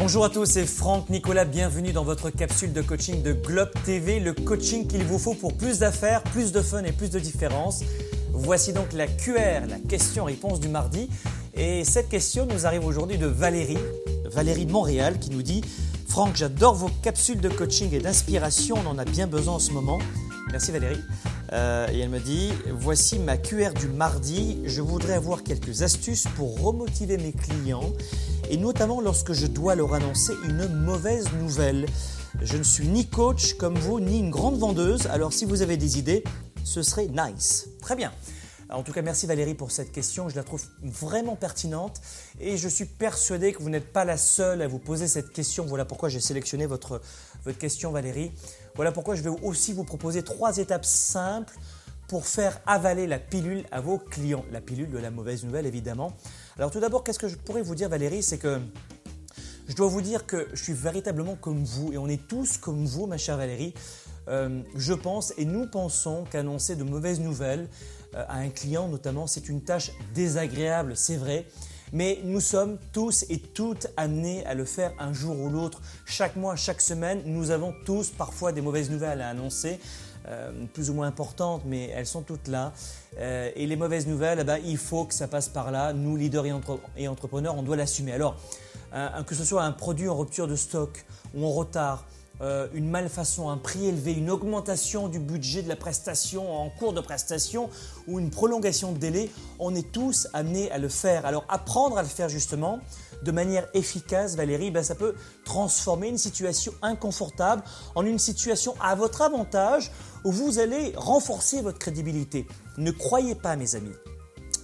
Bonjour à tous, c'est Franck Nicolas, bienvenue dans votre capsule de coaching de Globe TV, le coaching qu'il vous faut pour plus d'affaires, plus de fun et plus de différence. Voici donc la QR, la question-réponse du mardi. Et cette question nous arrive aujourd'hui de Valérie, Valérie de Montréal, qui nous dit Franck, j'adore vos capsules de coaching et d'inspiration, on en a bien besoin en ce moment. Merci Valérie. Euh, et elle me dit Voici ma QR du mardi, je voudrais avoir quelques astuces pour remotiver mes clients et notamment lorsque je dois leur annoncer une mauvaise nouvelle. Je ne suis ni coach comme vous, ni une grande vendeuse, alors si vous avez des idées, ce serait nice. Très bien. En tout cas, merci Valérie pour cette question. Je la trouve vraiment pertinente et je suis persuadé que vous n'êtes pas la seule à vous poser cette question. Voilà pourquoi j'ai sélectionné votre, votre question Valérie. Voilà pourquoi je vais aussi vous proposer trois étapes simples pour faire avaler la pilule à vos clients. La pilule de la mauvaise nouvelle, évidemment. Alors tout d'abord, qu'est-ce que je pourrais vous dire, Valérie? C'est que je dois vous dire que je suis véritablement comme vous, et on est tous comme vous, ma chère Valérie. Euh, je pense et nous pensons qu'annoncer de mauvaises nouvelles euh, à un client notamment, c'est une tâche désagréable, c'est vrai, mais nous sommes tous et toutes amenés à le faire un jour ou l'autre. Chaque mois, chaque semaine, nous avons tous parfois des mauvaises nouvelles à annoncer. Euh, plus ou moins importantes, mais elles sont toutes là. Euh, et les mauvaises nouvelles, eh ben, il faut que ça passe par là. Nous, leaders et, entrepreneurs, on doit l'assumer. Alors, que ce soit un produit en rupture de stock ou en retard, euh, une malfaçon, un prix élevé, une augmentation du budget de la prestation en cours de prestation ou une prolongation de délai, on est tous amenés à le faire. Alors apprendre à le faire justement, de manière efficace, Valérie, ben, ça peut transformer une situation inconfortable en une situation à votre avantage où vous allez renforcer votre crédibilité. Ne croyez pas, mes amis,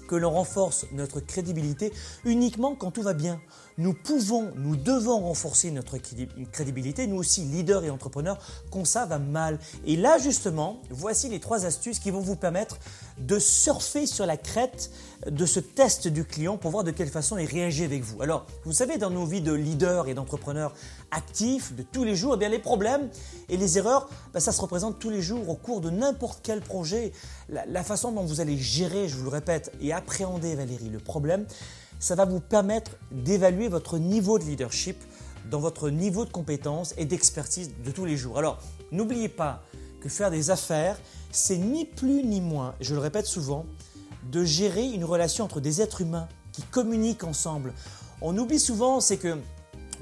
que l'on renforce notre crédibilité uniquement quand tout va bien. Nous pouvons, nous devons renforcer notre crédibilité, nous aussi, leaders et entrepreneurs, quand ça va mal. Et là, justement, voici les trois astuces qui vont vous permettre de surfer sur la crête de ce test du client pour voir de quelle façon il réagit avec vous. Alors, vous savez, dans nos vies de leaders et d'entrepreneurs actifs de tous les jours, eh bien, les problèmes et les erreurs, ben, ça se représente tous les jours au cours de n'importe quel projet. La, la façon dont vous allez gérer, je vous le répète, et appréhender, Valérie, le problème, ça va vous permettre d'évaluer votre niveau de leadership dans votre niveau de compétence et d'expertise de tous les jours. Alors, n'oubliez pas que faire des affaires, c'est ni plus ni moins, je le répète souvent, de gérer une relation entre des êtres humains qui communiquent ensemble. On oublie souvent, c'est que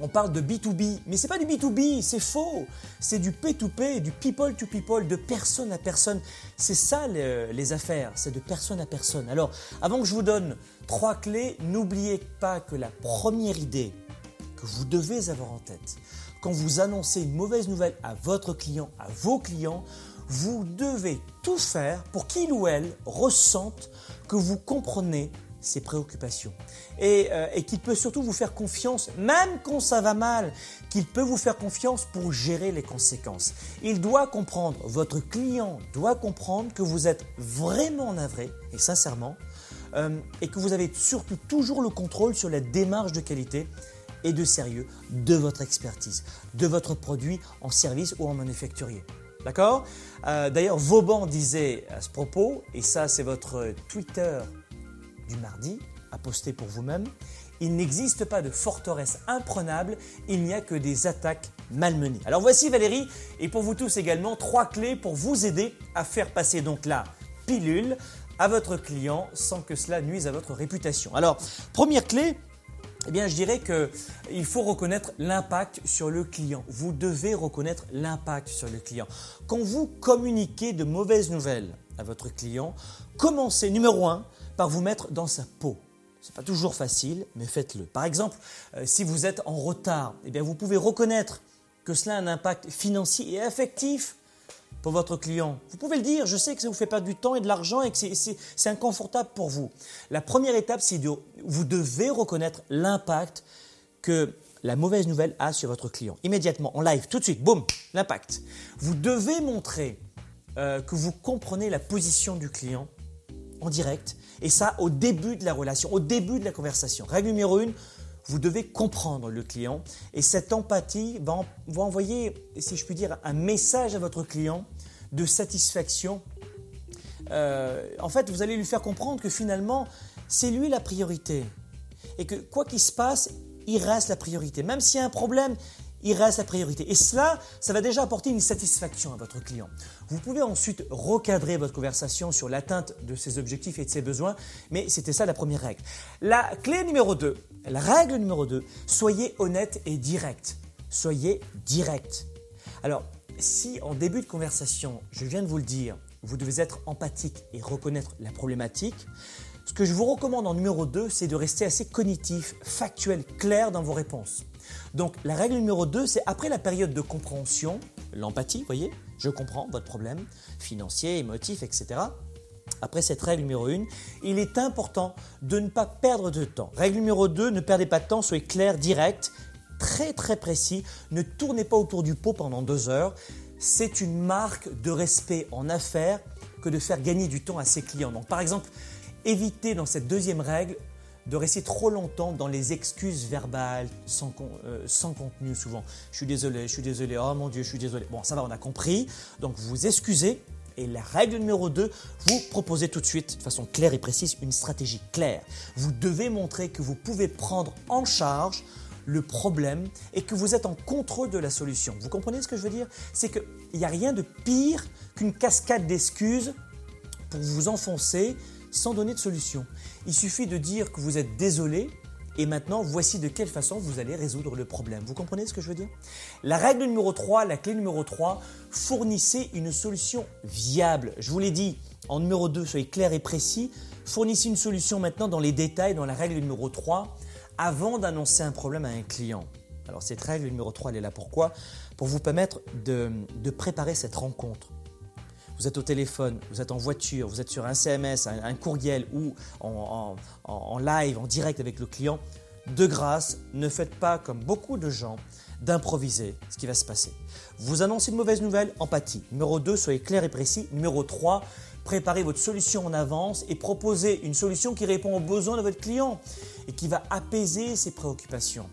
on parle de B2B, mais c'est pas du B2B, c'est faux. C'est du P2P, du people to people, de personne à personne. C'est ça les affaires, c'est de personne à personne. Alors, avant que je vous donne trois clés, n'oubliez pas que la première idée que vous devez avoir en tête, quand vous annoncez une mauvaise nouvelle à votre client, à vos clients, vous devez tout faire pour qu'il ou elle ressente que vous comprenez ses préoccupations. Euh, et, qu'il peut surtout vous faire confiance, même quand ça va mal, qu'il peut vous faire confiance pour gérer les conséquences. Il doit comprendre, votre client doit comprendre que vous êtes vraiment navré, et sincèrement, euh, et que vous avez surtout toujours le contrôle sur la démarche de qualité et de sérieux de votre expertise, de votre produit en service ou en manufacturier. D'accord euh, D'ailleurs, Vauban disait à ce propos, et ça c'est votre Twitter du mardi à poster pour vous-même. Il n'existe pas de forteresse imprenable, il n'y a que des attaques malmenées. Alors voici Valérie, et pour vous tous également, trois clés pour vous aider à faire passer donc la pilule à votre client sans que cela nuise à votre réputation. Alors, première clé, eh bien, je dirais qu'il faut reconnaître l'impact sur le client. Vous devez reconnaître l'impact sur le client. Quand vous communiquez de mauvaises nouvelles à votre client, commencez, numéro un, par vous mettre dans sa peau. Ce n'est pas toujours facile, mais faites-le. Par exemple, euh, si vous êtes en retard, eh bien vous pouvez reconnaître que cela a un impact financier et affectif pour votre client. Vous pouvez le dire, je sais que ça vous fait perdre du temps et de l'argent et que c'est inconfortable pour vous. La première étape, c'est de vous devez reconnaître l'impact que la mauvaise nouvelle a sur votre client. Immédiatement, en live, tout de suite, boum, l'impact. Vous devez montrer euh, que vous comprenez la position du client en direct, et ça au début de la relation, au début de la conversation. Règle numéro une, vous devez comprendre le client, et cette empathie va, envoyer, si je puis dire, un message à votre client de satisfaction. Euh, en fait, vous allez lui faire comprendre que finalement, c'est lui la priorité, et que quoi qu'il se passe, il reste la priorité. Même s'il y a un problème, il reste la priorité. Et cela, ça va déjà apporter une satisfaction à votre client. Vous pouvez ensuite recadrer votre conversation sur l'atteinte de ses objectifs et de ses besoins, mais c'était ça la première règle. La clé numéro 2, la règle numéro 2, soyez honnête et direct. Soyez direct. Alors, si en début de conversation, je viens de vous le dire, vous devez être empathique et reconnaître la problématique, ce que je vous recommande en numéro 2, c'est de rester assez cognitif, factuel, clair dans vos réponses. Donc la règle numéro 2, c'est après la période de compréhension, l'empathie, voyez, je comprends votre problème financier, émotif, etc. Après cette règle numéro 1, il est important de ne pas perdre de temps. Règle numéro 2, ne perdez pas de temps, soyez clair, direct, très très précis, ne tournez pas autour du pot pendant deux heures. C'est une marque de respect en affaires que de faire gagner du temps à ses clients. Donc par exemple, évitez dans cette deuxième règle de rester trop longtemps dans les excuses verbales sans, euh, sans, contenu souvent. Je suis désolé, je suis désolé, oh mon Dieu, je suis désolé. Bon, ça va, on a compris. Donc vous vous excusez. Et la règle numéro 2, vous proposez tout de suite, de façon claire et précise, une stratégie claire. Vous devez montrer que vous pouvez prendre en charge le problème et que vous êtes en contrôle de la solution. Vous comprenez ce que je veux dire? C'est qu'il n'y a rien de pire qu'une cascade d'excuses pour vous enfoncer sans donner de solution. Il suffit de dire que vous êtes désolé et maintenant voici de quelle façon vous allez résoudre le problème. Vous comprenez ce que je veux dire? La règle numéro 3, la clé numéro 3, fournissez une solution viable. Je vous l'ai dit en numéro 2, soyez clair et précis. Fournissez une solution maintenant dans les détails, dans la règle numéro 3, avant d'annoncer un problème à un client. Alors cette règle numéro 3, elle est là pourquoi? Pour vous permettre de, de préparer cette rencontre vous êtes au téléphone, vous êtes en voiture, vous êtes sur un CMS, un, courriel ou en, live, en direct avec le client, de grâce, ne faites pas comme beaucoup de gens d'improviser ce qui va se passer. Vous annoncez une mauvaise nouvelle, empathie. Numéro 2, soyez clair et précis. Numéro 3, préparez votre solution en avance et proposez une solution qui répond aux besoins de votre client et qui va apaiser ses préoccupations.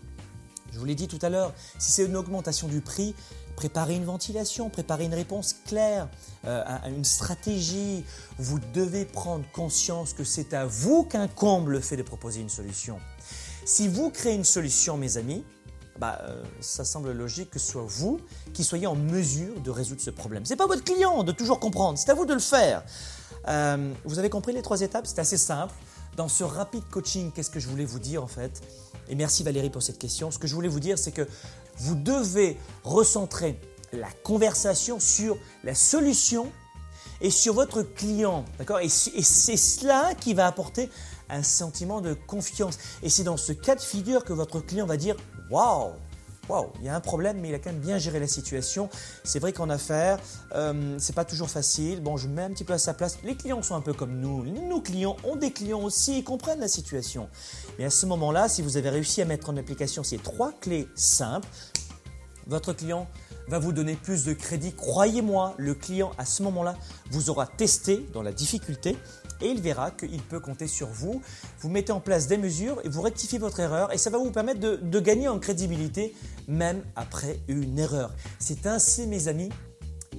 Je vous l'ai dit tout à l'heure, si c'est une augmentation du prix, préparez une ventilation, préparez une réponse claire, euh, une stratégie. Vous devez prendre conscience que c'est à vous qu'incombe le fait de proposer une solution. Si vous créez une solution, mes amis, bah, euh, ça semble logique que ce soit vous qui soyez en mesure de résoudre ce problème. Ce n'est pas votre client de toujours comprendre, c'est à vous de le faire. Euh, vous avez compris les trois étapes C'est assez simple. Dans ce rapide coaching, qu'est-ce que je voulais vous dire en fait? Et merci Valérie pour cette question. Ce que je voulais vous dire, c'est que vous devez recentrer la conversation sur la solution et sur votre client. D'accord? Et, c'est cela qui va apporter un sentiment de confiance. Et c'est dans ce cas de figure que votre client va dire Waouh Waouh, il y a un problème, mais il a quand même bien géré la situation. C'est vrai qu'en affaires, euh, c'est pas toujours facile. Bon, je mets un petit peu à sa place. Les clients sont un peu comme nous. Nos clients ont des clients aussi, ils comprennent la situation. Et à ce moment-là, si vous avez réussi à mettre en application ces trois clés simples, votre client va vous donner plus de crédit. Croyez-moi, le client à ce moment-là vous aura testé dans la difficulté et il verra qu'il peut compter sur vous. Vous mettez en place des mesures et vous rectifiez votre erreur et ça va vous permettre de, de gagner en crédibilité même après une erreur. C'est ainsi, mes amis,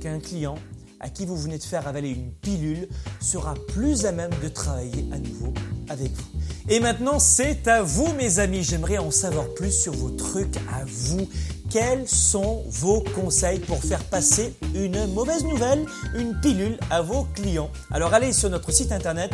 qu'un client à qui vous venez de faire avaler une pilule sera plus à même de travailler à nouveau avec vous. Et maintenant, c'est à vous, mes amis. J'aimerais en savoir plus sur vos trucs à vous quels sont vos conseils pour faire passer une mauvaise nouvelle, une pilule à vos clients? Alors allez sur notre site internet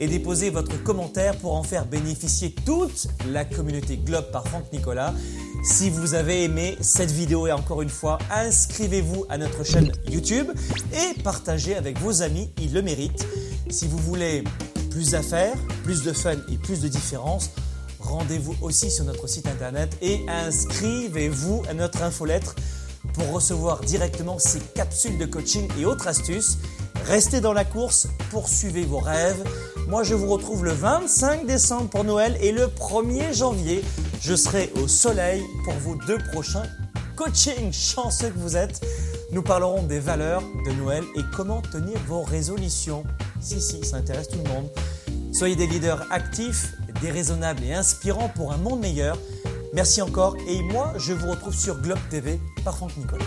et déposez votre commentaire pour en faire bénéficier toute la communauté Globe par Franck Nicolas. Si vous avez aimé cette vidéo et encore une fois, inscrivez-vous à notre chaîne YouTube et partagez avec vos amis, ils le méritent. Si vous voulez plus d'affaires, plus de fun et plus de différence, rendez-vous aussi sur notre site internet et inscrivez-vous à notre infolettre pour recevoir directement ces capsules de coaching et autres astuces. Restez dans la course, poursuivez vos rêves. Moi, je vous retrouve le 25 décembre pour Noël et le 1er janvier, je serai au soleil pour vos deux prochains coachings. Chanceux que vous êtes. Nous parlerons des valeurs de Noël et comment tenir vos résolutions. Si, si, ça intéresse tout le monde. Soyez des leaders actifs déraisonnable et inspirant pour un monde meilleur. Merci encore et moi je vous retrouve sur Globe TV par Franck Nicolas.